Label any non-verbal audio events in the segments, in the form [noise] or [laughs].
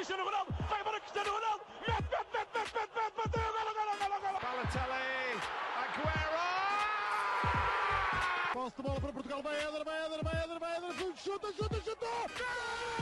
Cristiano Ronaldo, vai embora Cristiano Ronaldo, mete, mete, mete, mete, mete, mete, bateu, golo, golo, golo, golo. Balotelli, Aguero! Posse de bola para Portugal, vai Éder, vai Éder, vai Éder, vai Éder, chuta, chuta, chuta!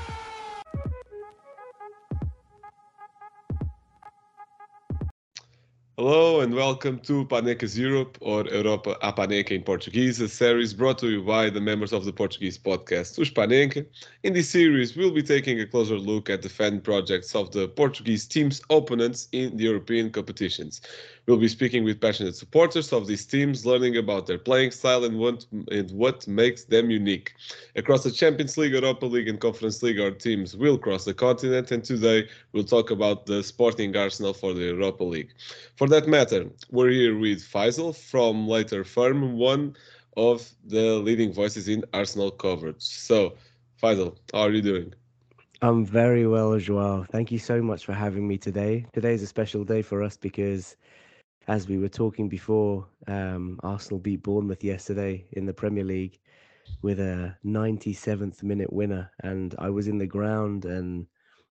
Hello and welcome to Panenkas Europe or Europa a Panenka in Portuguese, a series brought to you by the members of the Portuguese podcast Os Panenka. In this series, we'll be taking a closer look at the fan projects of the Portuguese team's opponents in the European competitions. We'll be speaking with passionate supporters of these teams, learning about their playing style and what, and what makes them unique. Across the Champions League, Europa League, and Conference League, our teams will cross the continent, and today we'll talk about the Sporting Arsenal for the Europa League. For that matter, we're here with Faisal from Later Firm, one of the leading voices in Arsenal coverage. So, Faisal, how are you doing? I'm very well, Joao. Thank you so much for having me today. Today is a special day for us because, as we were talking before, um, Arsenal beat Bournemouth yesterday in the Premier League with a 97th minute winner. And I was in the ground and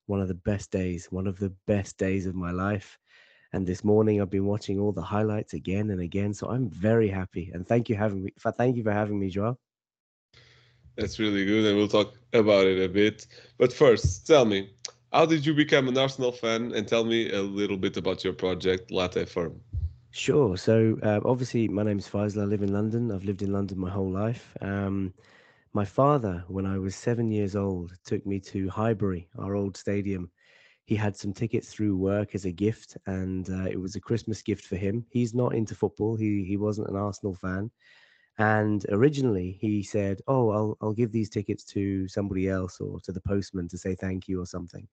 one of the best days, one of the best days of my life. And this morning I've been watching all the highlights again and again. So I'm very happy. And thank you having me. Thank you for having me, Joao. That's really good, and we'll talk about it a bit. But first, tell me, how did you become an Arsenal fan? And tell me a little bit about your project, Latte Firm. Sure. So uh, obviously, my name is Faisal. I live in London. I've lived in London my whole life. Um, my father, when I was seven years old, took me to Highbury, our old stadium. He had some tickets through work as a gift, and uh, it was a Christmas gift for him. He's not into football. He he wasn't an Arsenal fan, and originally he said, "Oh, I'll I'll give these tickets to somebody else or to the postman to say thank you or something."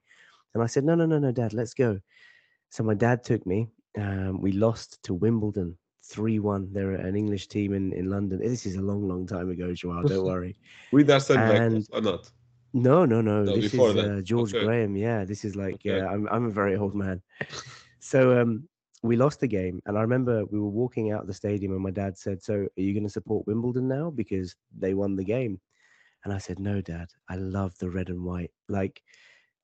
And I said, "No, no, no, no, Dad, let's go." So my dad took me. Um, we lost to Wimbledon 3 1. They're an English team in, in London. This is a long, long time ago, Joao. Don't [laughs] worry. With Arsene And- or not? No, no, no. No, this is uh, George Okay. Graham. Yeah, this is like, Okay. yeah, I'm, I'm a very old man. so um, we lost the game. And I remember we were walking out of the stadium and my dad said, So are you going to support Wimbledon now? Because they won the game. And I said, No, dad, I love the red and white. Like,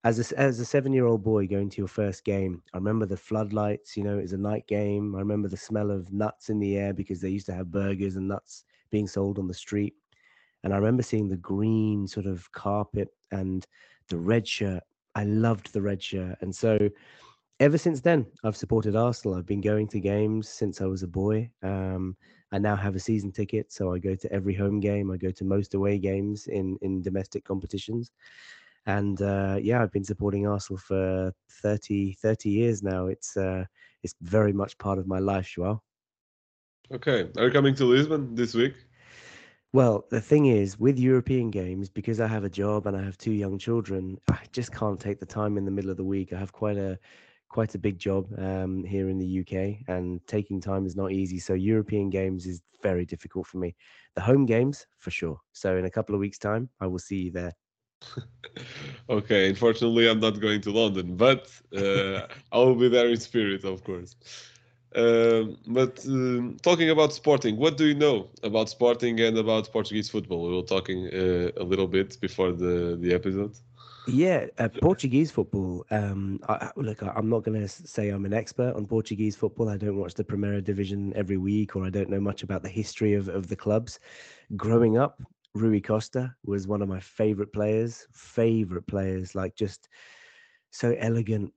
as a, as a seven year old boy going to your first game, I remember the floodlights, you know, it was a night game. I remember the smell of nuts in the air because they used to have burgers and nuts being sold on the street. And I remember seeing the green sort of carpet and the red shirt. I loved the red shirt. And so ever since then, I've supported Arsenal. I've been going to games since I was a boy. Um, I now have a season ticket, so I go to every home game. I go to most away games in in domestic competitions. And uh, yeah, I've been supporting Arsenal for 30, 30 years now. It's uh, it's very much part of my life, Joao. Okay. Are you coming to Lisbon this week? Well, the thing is, with European games, because I have a job and I have two young children, I just can't take the time in the middle of the week. I have quite a quite a big job um, here in the UK, and taking time is not easy. So European games is very difficult for me. The home games, for sure. So in a couple of weeks' time, I will see you there. [laughs] okay. Unfortunately, I'm not going to London, but uh, I will be there in spirit, of course. Um, but um, talking about Sporting, what do you know about Sporting and about Portuguese football? We were talking uh, a little bit before the, the episode. Yeah, uh, Portuguese football. Um, I, look, I, I'm not going to say I'm an expert on Portuguese football. I don't watch the Primeira Division every week, or I don't know much about the history of, of the clubs. Growing up, Rui Costa was one of my favorite players. Favorite players, like just so elegant,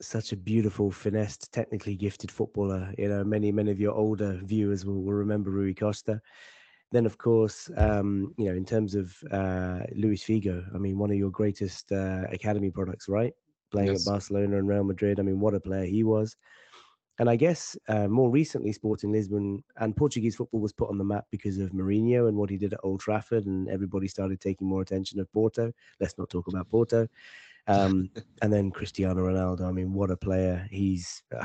such a beautiful, finessed, technically gifted footballer. You know, many many of your older viewers will, will remember Rui Costa. Then, of course, um, you know, in terms of uh, Luis Figo, I mean, one of your greatest uh, academy products, right? Playing Yes. at Barcelona and Real Madrid. I mean, what a player he was. And I guess uh, more recently, Sporting Lisbon and Portuguese football was put on the map because of Mourinho and what he did at Old Trafford, and everybody started taking more attention of Porto. Let's not talk about Porto. Um, [laughs] and then Cristiano Ronaldo. I mean, what a player! He's uh,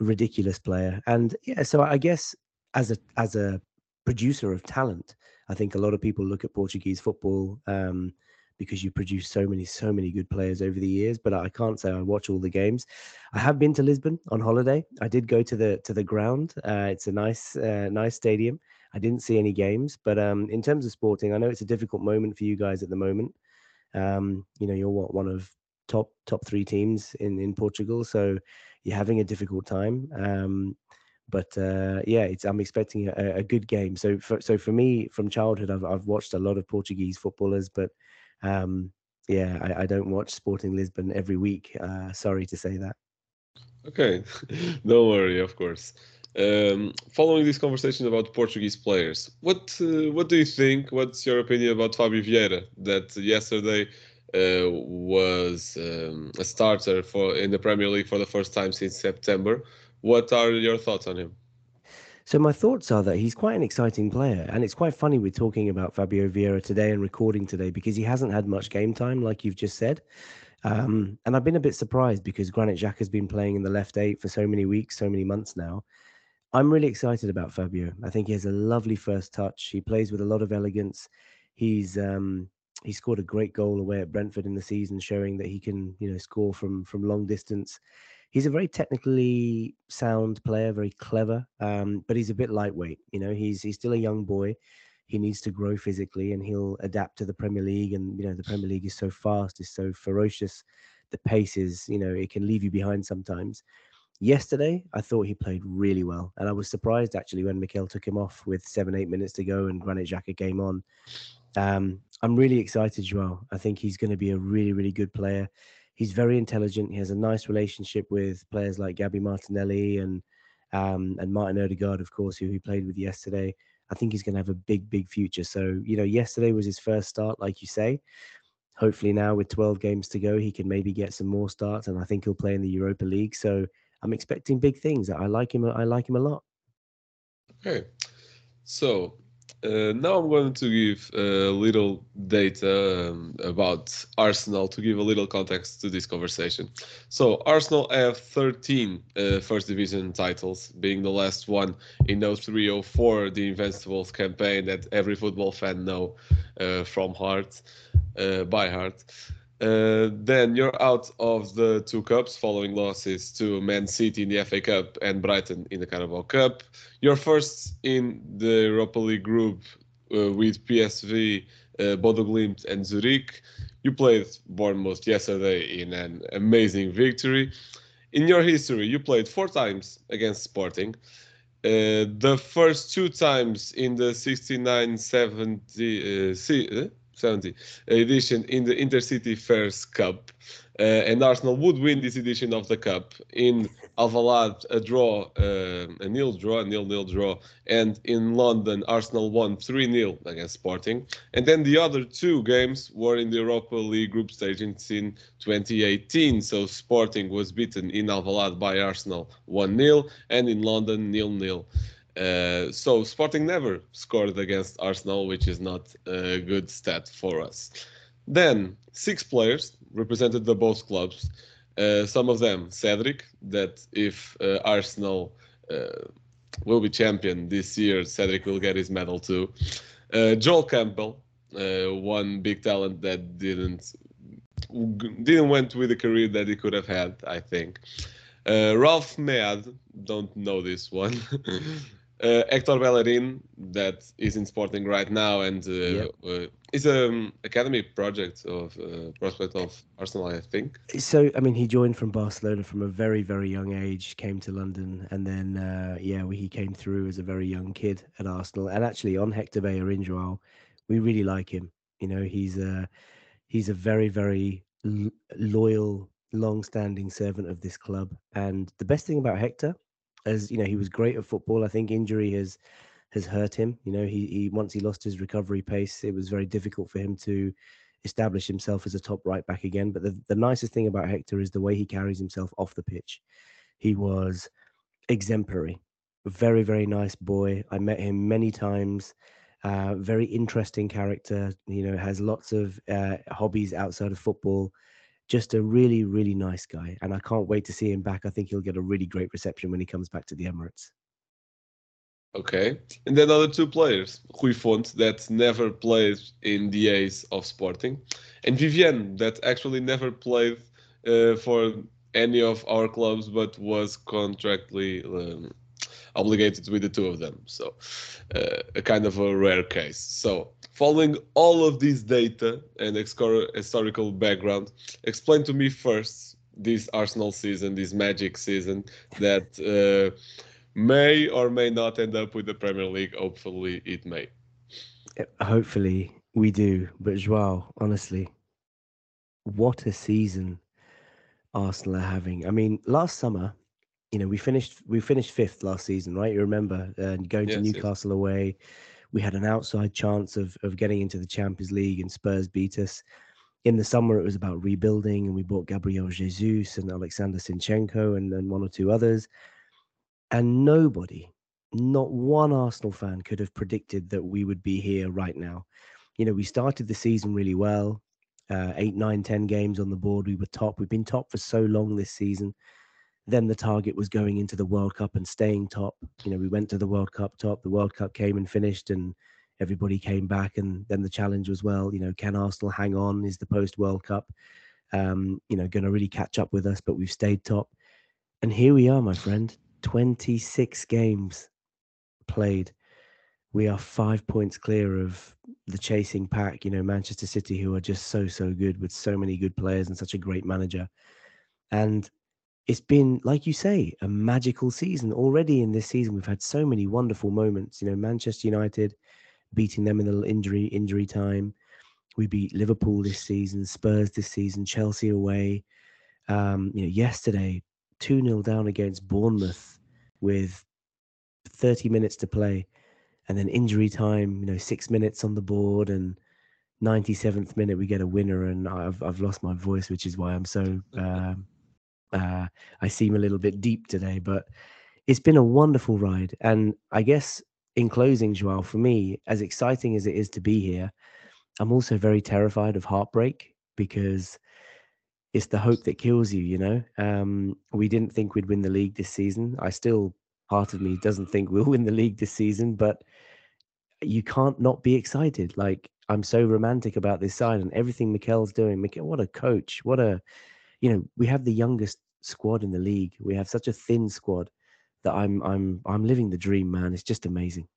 a ridiculous player. And yeah, so I guess as a as a producer of talent, I think a lot of people look at Portuguese football um, because you produce so many so many good players over the years. But I can't say I watch all the games. I have been to Lisbon on holiday. I did go to the to the ground. Uh, it's a nice uh, nice stadium. I didn't see any games, but um, in terms of sporting, I know it's a difficult moment for you guys at the moment. Um, you know, you're what one of top top three teams in in Portugal. So you're having a difficult time. Um, but uh, yeah, it's I'm expecting a, a good game. So for so for me, from childhood, I've I've watched a lot of Portuguese footballers, but um, yeah, I, I don't watch Sporting Lisbon every week. Uh, sorry to say that. Okay, [laughs] don't worry, of course. Um, following this conversation about Portuguese players, what uh, what do you think? What's your opinion about Fabio Vieira? That yesterday uh, was um, a starter for in the Premier League for the first time since September. What are your thoughts on him? So my thoughts are that he's quite an exciting player, and it's quite funny we're talking about Fabio Vieira today and recording today because he hasn't had much game time, like you've just said. Um, and I've been a bit surprised because Granit Xhaka has been playing in the left eight for so many weeks, so many months now. I'm really excited about Fabio. I think he has a lovely first touch. He plays with a lot of elegance. He's um, he scored a great goal away at Brentford in the season, showing that he can you know score from from long distance. He's a very technically sound player, very clever, um, but he's a bit lightweight. You know, he's he's still a young boy. He needs to grow physically, and he'll adapt to the Premier League. And you know, the Premier League is so fast, is so ferocious. The pace is, you know, it can leave you behind sometimes. Yesterday, I thought he played really well, and I was surprised actually when Mikel took him off with seven, eight minutes to go, and Granit Xhaka came on. Um, I'm really excited, Joao. I think he's going to be a really, really good player. He's very intelligent. He has a nice relationship with players like Gabby Martinelli and um, and Martin Odegaard, of course, who he played with yesterday. I think he's going to have a big, big future. So, you know, yesterday was his first start, like you say. Hopefully, now with 12 games to go, he can maybe get some more starts, and I think he'll play in the Europa League. So, I'm expecting big things. I like him. I like him a lot. Okay, so uh, now I'm going to give a little data um, about Arsenal to give a little context to this conversation. So Arsenal have 13 uh, First Division titles, being the last one in 0304, the Invincibles campaign that every football fan know uh, from heart, uh, by heart. Uh, then you're out of the two cups following losses to Man City in the FA Cup and Brighton in the Carabao Cup. You're first in the Europa League group uh, with PSV, uh, Bodo Glimt, and Zurich. You played Bournemouth yesterday in an amazing victory. In your history, you played four times against Sporting. Uh, the first two times in the 69 70 uh, uh 70 edition in the Intercity Fairs Cup. Uh, and Arsenal would win this edition of the cup in Alvalade a draw, uh, a nil draw, a nil nil draw, and in London Arsenal won 3-0 against Sporting. And then the other two games were in the Europa League group stage in 2018. So Sporting was beaten in Alvalade by Arsenal 1-0 and in London nil nil. Uh, so Sporting never scored against Arsenal, which is not a good stat for us. Then six players represented the both clubs. Uh, some of them, Cedric, that if uh, Arsenal uh, will be champion this year, Cedric will get his medal too. Uh, Joel Campbell, one big talent that didn't didn't went with the career that he could have had, I think. Ralph Meade, don't know this one. [laughs] uh, Hector Bellerin that is in Sporting right now and uh, yep. uh, is an um, academy project of uh, prospect of Arsenal, I think. So, I mean, he joined from Barcelona from a very, very young age, came to London, and then, uh, yeah, he came through as a very young kid at Arsenal. And actually, on Hector Bellerin, Joao, we really like him. You know, he's a he's a very, very l- loyal, long-standing servant of this club. And the best thing about Hector as you know, he was great at football. I think injury has has hurt him. You know, he, he once he lost his recovery pace, it was very difficult for him to establish himself as a top right back again. But the, the nicest thing about Hector is the way he carries himself off the pitch. He was exemplary, very very nice boy. I met him many times. Uh, very interesting character. You know, has lots of uh, hobbies outside of football just a really, really nice guy. And I can't wait to see him back. I think he'll get a really great reception when he comes back to the Emirates. Okay. And then other two players, Rui Fonte, that never played in the A's of Sporting, and Viviano, that actually never played uh, for any of our clubs, but was contractually um, obligated with the two of them. So, uh, a kind of a rare case. So, following all of this data and historical background, explain to me first this Arsenal season, this magic season that uh, may or may not end up with the Premier League. Hopefully, it may. Hopefully we do. But Joao, honestly, what a season Arsenal are having. I mean, last summer, you know, we finished we finished fifth last season, right? You remember, uh, going to Yes, yes. Newcastle away, we had an outside chance of of getting into the Champions League, and Spurs beat us. In the summer, it was about rebuilding, and we bought Gabriel Jesus and Alexander Zinchenko and, and one or two others. And nobody, not one Arsenal fan, could have predicted that we would be here right now. You know, we started the season really well uh, eight, nine, ten games on the board. We were top. We've been top for so long this season. Then the target was going into the World Cup and staying top. You know, we went to the World Cup top. The World Cup came and finished, and everybody came back. And then the challenge was, well, you know, can Arsenal hang on? Is the post World Cup, um, you know, going to really catch up with us? But we've stayed top, and here we are, my friend. Twenty-six games played. We are five points clear of the chasing pack, you know, Manchester City, who are just so, so good with so many good players and such a great manager. And it's been, like you say, a magical season. Already in this season, we've had so many wonderful moments. You know, Manchester United beating them in the injury injury time. We beat Liverpool this season, Spurs this season, Chelsea away. Um, you know, yesterday, 2 0 down against Bournemouth with 30 minutes to play and then injury time, you know, six minutes on the board, and 97th minute we get a winner, and I've I've lost my voice, which is why I'm so [laughs] um, uh, I seem a little bit deep today, but it's been a wonderful ride, and I guess in closing, Joao, for me, as exciting as it is to be here, I'm also very terrified of heartbreak because it's the hope that kills you. You know, um, we didn't think we'd win the league this season. I still part of me doesn't think we'll [laughs] win the league this season, but you can't not be excited. Like I'm so romantic about this side and everything Mikel's doing. Mikel, what a coach! What a, you know, we have the youngest squad in the league. We have such a thin squad that I'm I'm I'm living the dream, man. It's just amazing.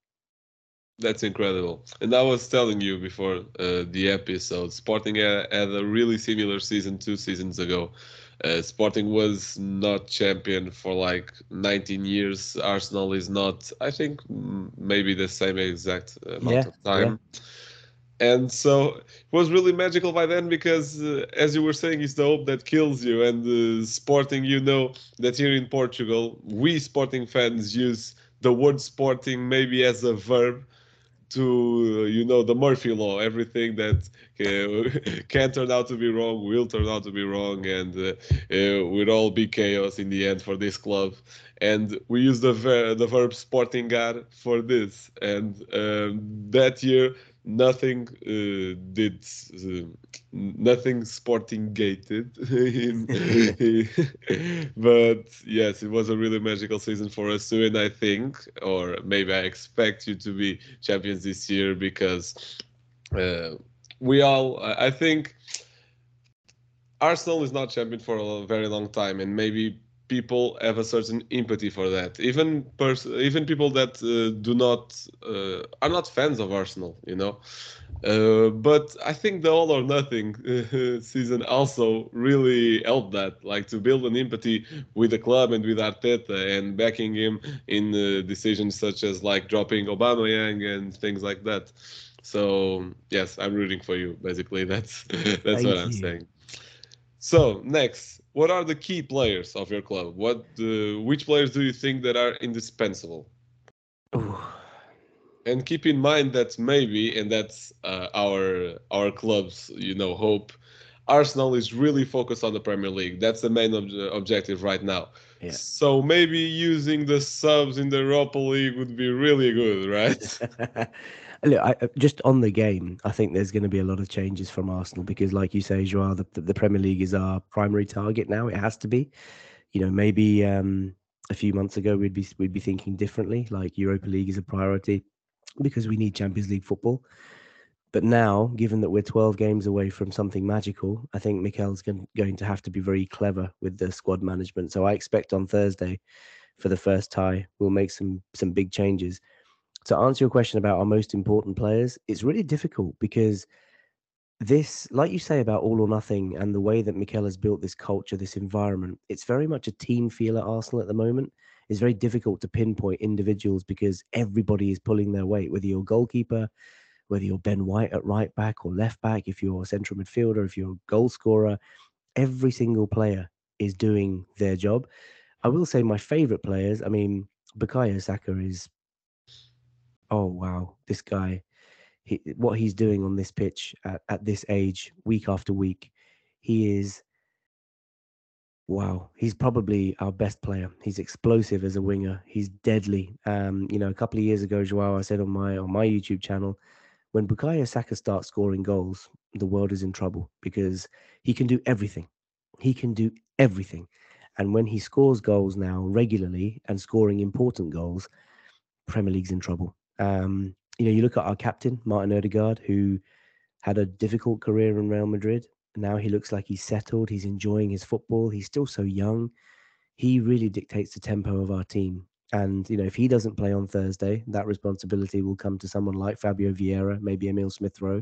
That's incredible. And I was telling you before uh, the episode, Sporting had, had a really similar season two seasons ago. Uh, Sporting was not champion for like 19 years. Arsenal is not, I think, maybe the same exact amount Yeah, of time. And so it was really magical by then because, uh, as you were saying, it's the hope that kills you. And uh, Sporting, you know that here in Portugal, we Sporting fans use the word Sporting maybe as a verb to uh, you know the Murphy law. Everything that uh, [laughs] can turn out to be wrong will turn out to be wrong, and uh, uh, will all be chaos in the end for this club. And we use the ver- the verb "sportingar" for this. And um, that year, nothing uh, did uh, nothing sporting gated [laughs] in, [laughs] but yes it was a really magical season for us too and i think or maybe i expect you to be champions this year because uh, we all i I think arsenal is not champion for a very long time and maybe people have a certain empathy for that even pers- even people that uh, do not uh, are not fans of arsenal you know uh, but I think the all or nothing [laughs] season also really helped that, like to build an empathy with the club and with Arteta and backing him in uh, decisions such as like dropping Aubameyang and things like that. So yes, I'm rooting for you. Basically, [laughs] that's that's Thank what I'm saying. So next, what are the key players of your club? What, uh, which players do you think that are indispensable? Ooh. and keep in mind that maybe and that's uh, our our club's you know hope arsenal is really focused on the premier league that's the main ob- objective right now Yeah. so maybe using the subs in the europa league would be really good right [laughs] Look, I, uh, just on the game, I think there's going to be a lot of changes from Arsenal because, like you say, Joao, the, the Premier League is our primary target now. It has to be. You know, maybe um, a few months ago we'd be we'd be thinking differently. Like Europa League is a priority because we need Champions League football. But now, given that we're 12 games away from something magical, I think Mikel's going, going to have to be very clever with the squad management. So I expect on Thursday for the first tie. We'll make some some big changes. To answer your question about our most important players, it's really difficult because this, like you say about all or nothing, and the way that Mikel has built this culture, this environment, it's very much a team feel at Arsenal at the moment. It's very difficult to pinpoint individuals because everybody is pulling their weight, whether you're goalkeeper, whether you're Ben White at right back or left back, if you're a central midfielder, if you're a goal scorer, every single player is doing their job. I will say my favorite players, I mean, Bukayo Saka is, oh, wow, this guy he, what he's doing on this pitch at, at this age, week after week, he is wow. He's probably our best player. He's explosive as a winger. He's deadly. Um, you know, a couple of years ago, Joao, I said on my on my YouTube channel, when Bukayo Saka starts scoring goals, the world is in trouble because he can do everything. He can do everything. And when he scores goals now regularly and scoring important goals, Premier League's in trouble. Um, you know, you look at our captain, Martin Odegaard, who had a difficult career in Real Madrid. Now he looks like he's settled. He's enjoying his football. He's still so young. He really dictates the tempo of our team. And, you know, if he doesn't play on Thursday, that responsibility will come to someone like Fabio Vieira, maybe Emil Smith Rowe.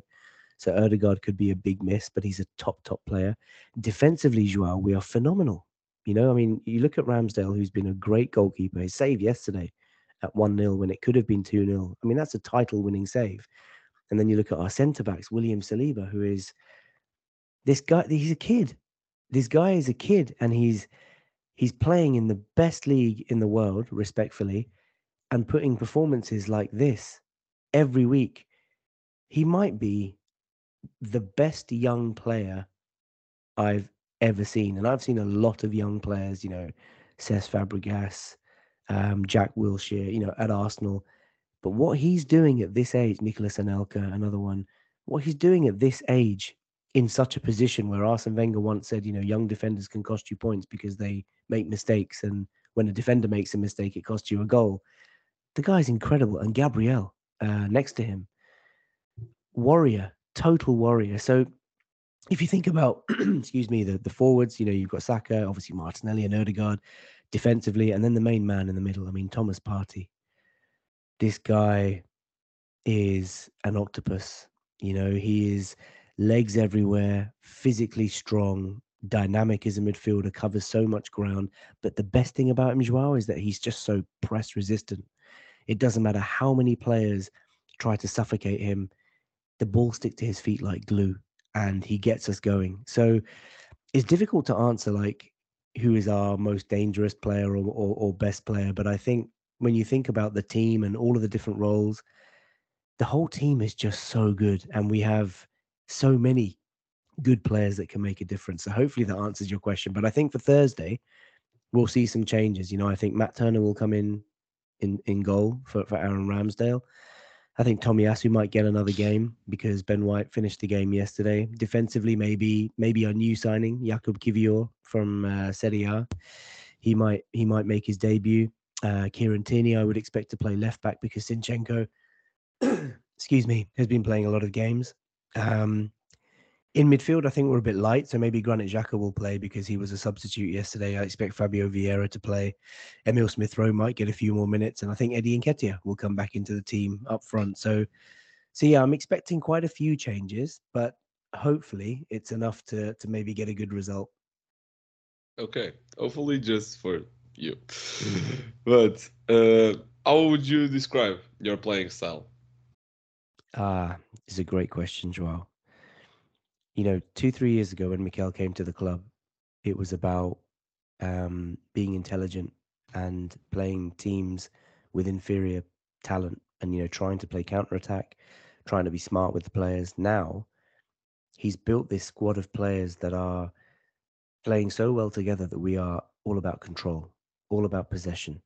So Odegaard could be a big miss, but he's a top, top player. Defensively, Joao, we are phenomenal. You know, I mean, you look at Ramsdale, who's been a great goalkeeper. His save yesterday at 1 0 when it could have been 2 0. I mean, that's a title winning save. And then you look at our centre backs, William Saliba, who is this guy, he's a kid. This guy is a kid and he's he's playing in the best league in the world, respectfully, and putting performances like this every week. He might be the best young player I've ever seen. And I've seen a lot of young players, you know, Cesc Fabregas, um, Jack Wilshere, you know, at Arsenal. But what he's doing at this age, Nicolas Anelka, another one, what he's doing at this age in such a position where Arsene Wenger once said, you know, young defenders can cost you points because they make mistakes. And when a defender makes a mistake, it costs you a goal. The guy's incredible. And Gabriel uh, next to him, warrior, total warrior. So if you think about, [clears throat] excuse me, the, the forwards, you know, you've got Saka, obviously Martinelli and Odegaard defensively, and then the main man in the middle. I mean, Thomas Partey. This guy is an octopus. You know, he is legs everywhere, physically strong, dynamic as a midfielder, covers so much ground. But the best thing about him, Joao, is that he's just so press resistant. It doesn't matter how many players try to suffocate him, the ball stick to his feet like glue, and he gets us going. So it's difficult to answer like who is our most dangerous player or, or, or best player. But I think when you think about the team and all of the different roles, the whole team is just so good, and we have so many good players that can make a difference. So hopefully that answers your question. But I think for Thursday, we'll see some changes. You know, I think Matt Turner will come in in in goal for for Aaron Ramsdale. I think Tomiyasu might get another game because Ben White finished the game yesterday. Defensively, maybe maybe our new signing Jakub Kiwior from uh, Serie A. He might he might make his debut. Uh, Kieran Tierney, I would expect to play left back because Zinchenko, [coughs] excuse me, has been playing a lot of games. Um, in midfield, I think we're a bit light, so maybe Granit Xhaka will play because he was a substitute yesterday. I expect Fabio Vieira to play. Emil Smith Rowe might get a few more minutes, and I think Eddie Nketiah will come back into the team up front. So, so yeah, I'm expecting quite a few changes, but hopefully it's enough to to maybe get a good result. Okay, hopefully just for you. [laughs] but uh, how would you describe your playing style? Ah, it's a great question, Joao you know, two, three years ago when Mikel came to the club, it was about um, being intelligent and playing teams with inferior talent and, you know, trying to play counter attack, trying to be smart with the players. Now, he's built this squad of players that are playing so well together that we are all about control, all about possession.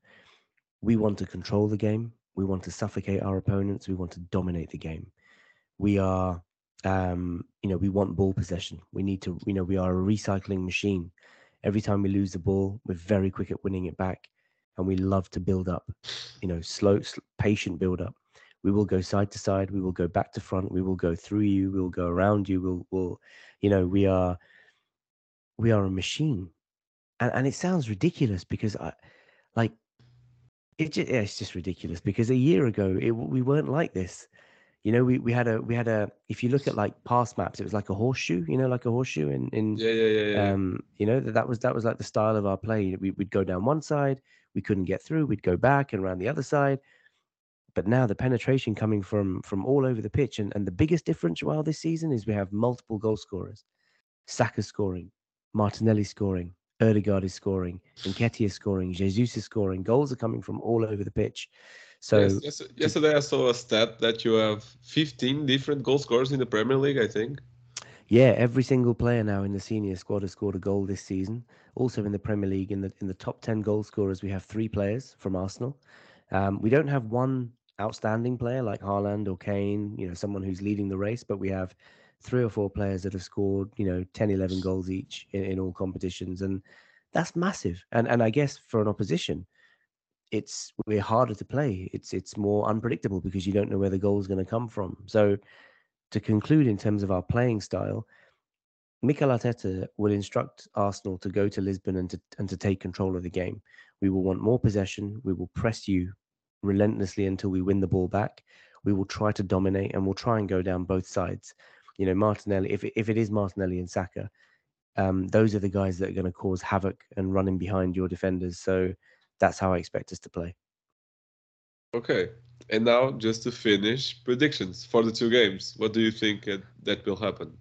We want to control the game. We want to suffocate our opponents. We want to dominate the game. We are um, you know, we want ball possession. We need to, you know, we are a recycling machine. Every time we lose the ball, we're very quick at winning it back, and we love to build up. You know, slow, patient build up. We will go side to side. We will go back to front. We will go through you. We will go around you. We'll, we'll, you know, we are, we are a machine, and and it sounds ridiculous because I, like, It just, yeah, it's just ridiculous because a year ago it, we weren't like this. You know, we, we had a we had a if you look at like pass maps, it was like a horseshoe. You know, like a horseshoe in in Yeah, yeah, yeah, yeah. um you know that that was that was like the style of our play. We, we'd go down one side, we couldn't get through, we'd go back and around the other side. But now the penetration coming from from all over the pitch, and, and the biggest difference while this season is we have multiple goal scorers. Saka scoring, Martinelli scoring, Odegaard is scoring, Nketiah is scoring, Jesus is scoring. Goals are coming from all over the pitch. So Yes, yes, yesterday I saw a stat that you have 15 different goal scorers in the Premier League, I think. yeah, every single player now in the senior squad has scored a goal this season. Also in the Premier League, in the in the top ten goal scorers, we have three players from Arsenal. Um, we don't have one outstanding player like Haaland or Kane, you know, someone who's leading the race, but we have three or four players that have scored, you know, 10, 11 goals each in, in all competitions. And that's massive. And and I guess for an opposition, it's we're harder to play. It's it's more unpredictable because you don't know where the goal is going to come from. So to conclude in terms of our playing style, Mikel Arteta will instruct Arsenal to go to Lisbon and to and to take control of the game. We will want more possession. We will press you relentlessly until we win the ball back. We will try to dominate and we'll try and go down both sides. You know, Martinelli, if if it is Martinelli and Saka, um, those are the guys that are going to cause havoc and running behind your defenders. So that's how I expect us to play. Okay. And now, just to finish, predictions for the two games. What do you think uh, that will happen?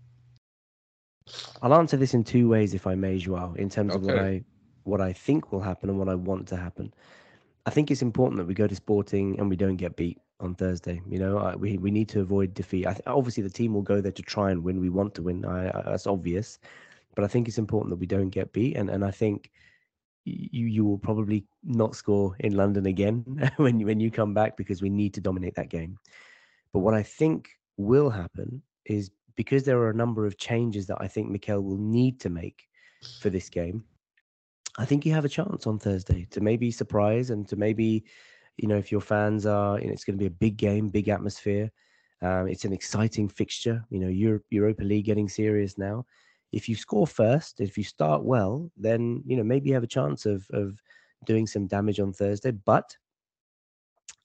I'll answer this in two ways, if I may, Joao, in terms of what I what I think will happen and what I want to happen. I think it's important that we go to Sporting and we don't get beat on Thursday. You know, I, we we need to avoid defeat. I obviously, the team will go there to try and win. We want to win. I, that's obvious, but I think it's important that we don't get beat. And and I think you you will probably not score in London again [laughs] when you, when you come back because we need to dominate that game. But what I think will happen is because there are a number of changes that I think Mikel will need to make for this game. I think you have a chance on Thursday to maybe surprise and to maybe, you know, if your fans are, you know, it's going to be a big game, big atmosphere. Um, it's an exciting fixture. You know, Europe, Europa League getting serious now. If you score first, if you start well, then you know maybe you have a chance of of doing some damage on Thursday. But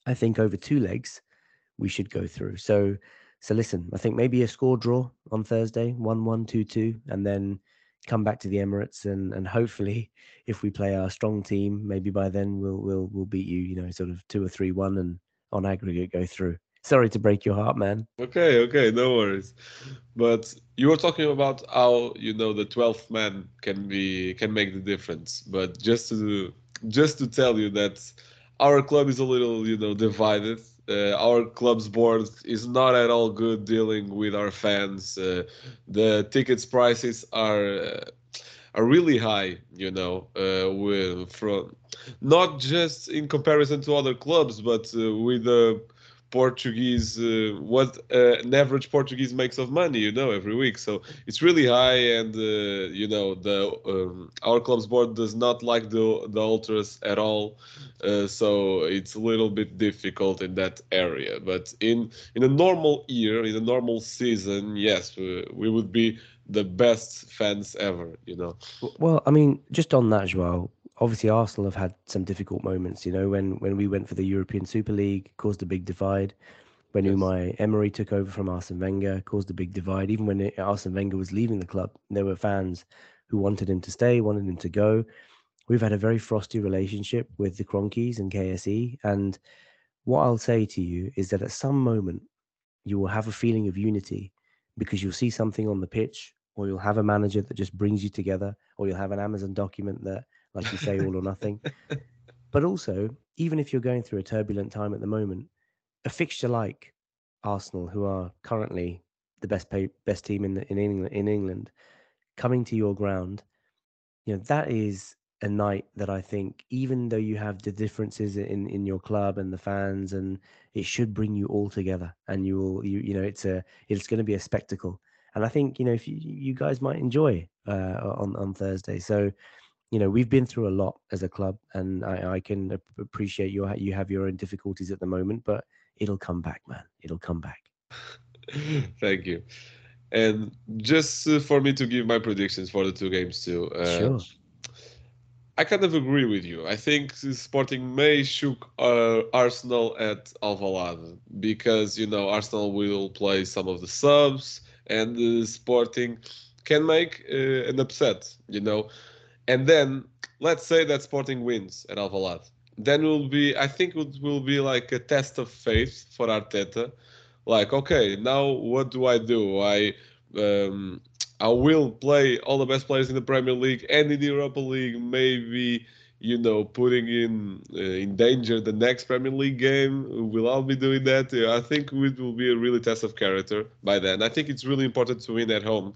I think over two legs, we should go through. So, so listen, I think maybe a score draw on Thursday, one-one, two-two, and then come back to the Emirates and and hopefully, if we play our strong team, maybe by then we'll we'll we'll beat you. You know, sort of two or three-one, and on aggregate go through. Sorry to break your heart, man. Okay, okay, no worries. But you were talking about how you know the twelfth man can be can make the difference. But just to just to tell you that our club is a little you know divided. Uh, our club's board is not at all good dealing with our fans. Uh, the tickets prices are uh, are really high, you know, uh, with from not just in comparison to other clubs, but uh, with the Portuguese, uh, what uh, an average Portuguese makes of money, you know, every week. So it's really high, and uh, you know, the um, our club's board does not like the the ultras at all. Uh, so it's a little bit difficult in that area. But in in a normal year, in a normal season, yes, we, we would be the best fans ever, you know. Well, I mean, just on that, Joao. Obviously, Arsenal have had some difficult moments. You know, when when we went for the European Super League, caused a big divide. When Yes. Emery took over from Arsene Wenger, caused a big divide. Even when Arsene Wenger was leaving the club, there were fans who wanted him to stay, wanted him to go. We've had a very frosty relationship with the Kroenkes and KSE. And what I'll say to you is that at some moment, you will have a feeling of unity because you'll see something on the pitch, or you'll have a manager that just brings you together, or you'll have an Amazon document that, like you say, all or nothing. But also, even if you're going through a turbulent time at the moment, a fixture like Arsenal, who are currently the best pay, best team in the, in England, in England, coming to your ground, you know that is a night that I think, even though you have the differences in in your club and the fans, and it should bring you all together, and you will you you know it's a it's going to be a spectacle, and I think you know if you, you guys might enjoy uh, on on Thursday, so you know we've been through a lot as a club and i, I can appreciate you you have your own difficulties at the moment but it'll come back man it'll come back [laughs] Thank you. And just uh, for me to give my predictions for the two games too. Uh, sure I kind of agree with you. I think Sporting may shook uh, Arsenal at Alvalade because you know Arsenal will play some of the subs and the Sporting can make uh, an upset, you know. And then let's say that Sporting wins at Alvalade. Then will be I think it will be like a test of faith for Arteta. Like, okay, now what do I do? I um, I will play all the best players in the Premier League and in the Europa League, maybe you know putting in uh, in danger the next Premier League game. We'll I be doing that? I think it will be a really test of character by then. I think it's really important to win at home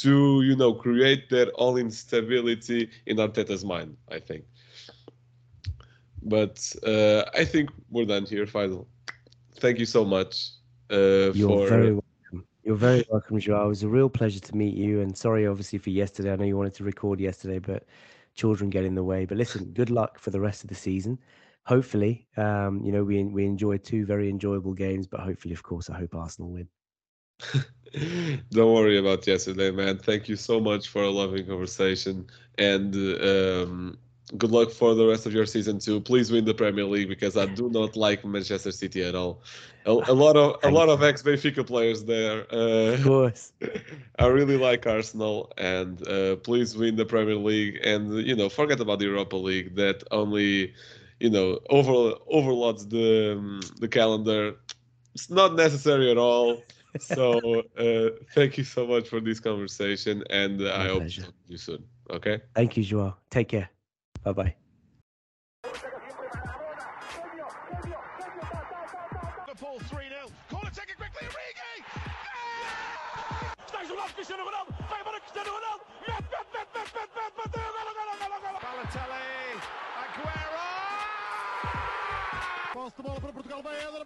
to you know create their own instability in Arteta's mind. I think. But uh, I think we're done here, Faisal. Thank you so much uh, You're for very welcome. You're very welcome, Joao. It was a real pleasure to meet you. And sorry, obviously, for yesterday. I know you wanted to record yesterday, but children get in the way. But listen, good luck for the rest of the season. Hopefully, um, you know, we we enjoyed two very enjoyable games, but hopefully, of course, I hope Arsenal win. [laughs] Don't worry about yesterday, man. Thank you so much for a loving conversation, and um, good luck for the rest of your season too. Please win the Premier League because I do not like Manchester City at all. A, a lot of a lot of ex Benfica players there. Of Uh, course. [laughs] I really like Arsenal, and uh, please win the Premier League, and you know forget about the Europa League that only you know over overloads the um, the calendar. It's not necessary at all. So uh, thank you so much for this conversation, and uh, I hope to pleasure. talk to you soon. Okay. Thank you, Joao. Take care. Bye bye. Liverpool 3 0. Corner taken quickly. Origi! Está isolado Cristiano Ronaldo. Vai para Cristiano Ronaldo. Mete, mete, mete, mete, mete, mete. Bateu. Golo, golo, golo, golo. Balotelli. Aguero! Posse de bola para Portugal. Vai Éder,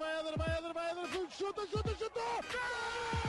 Chuta, chuta, chutou.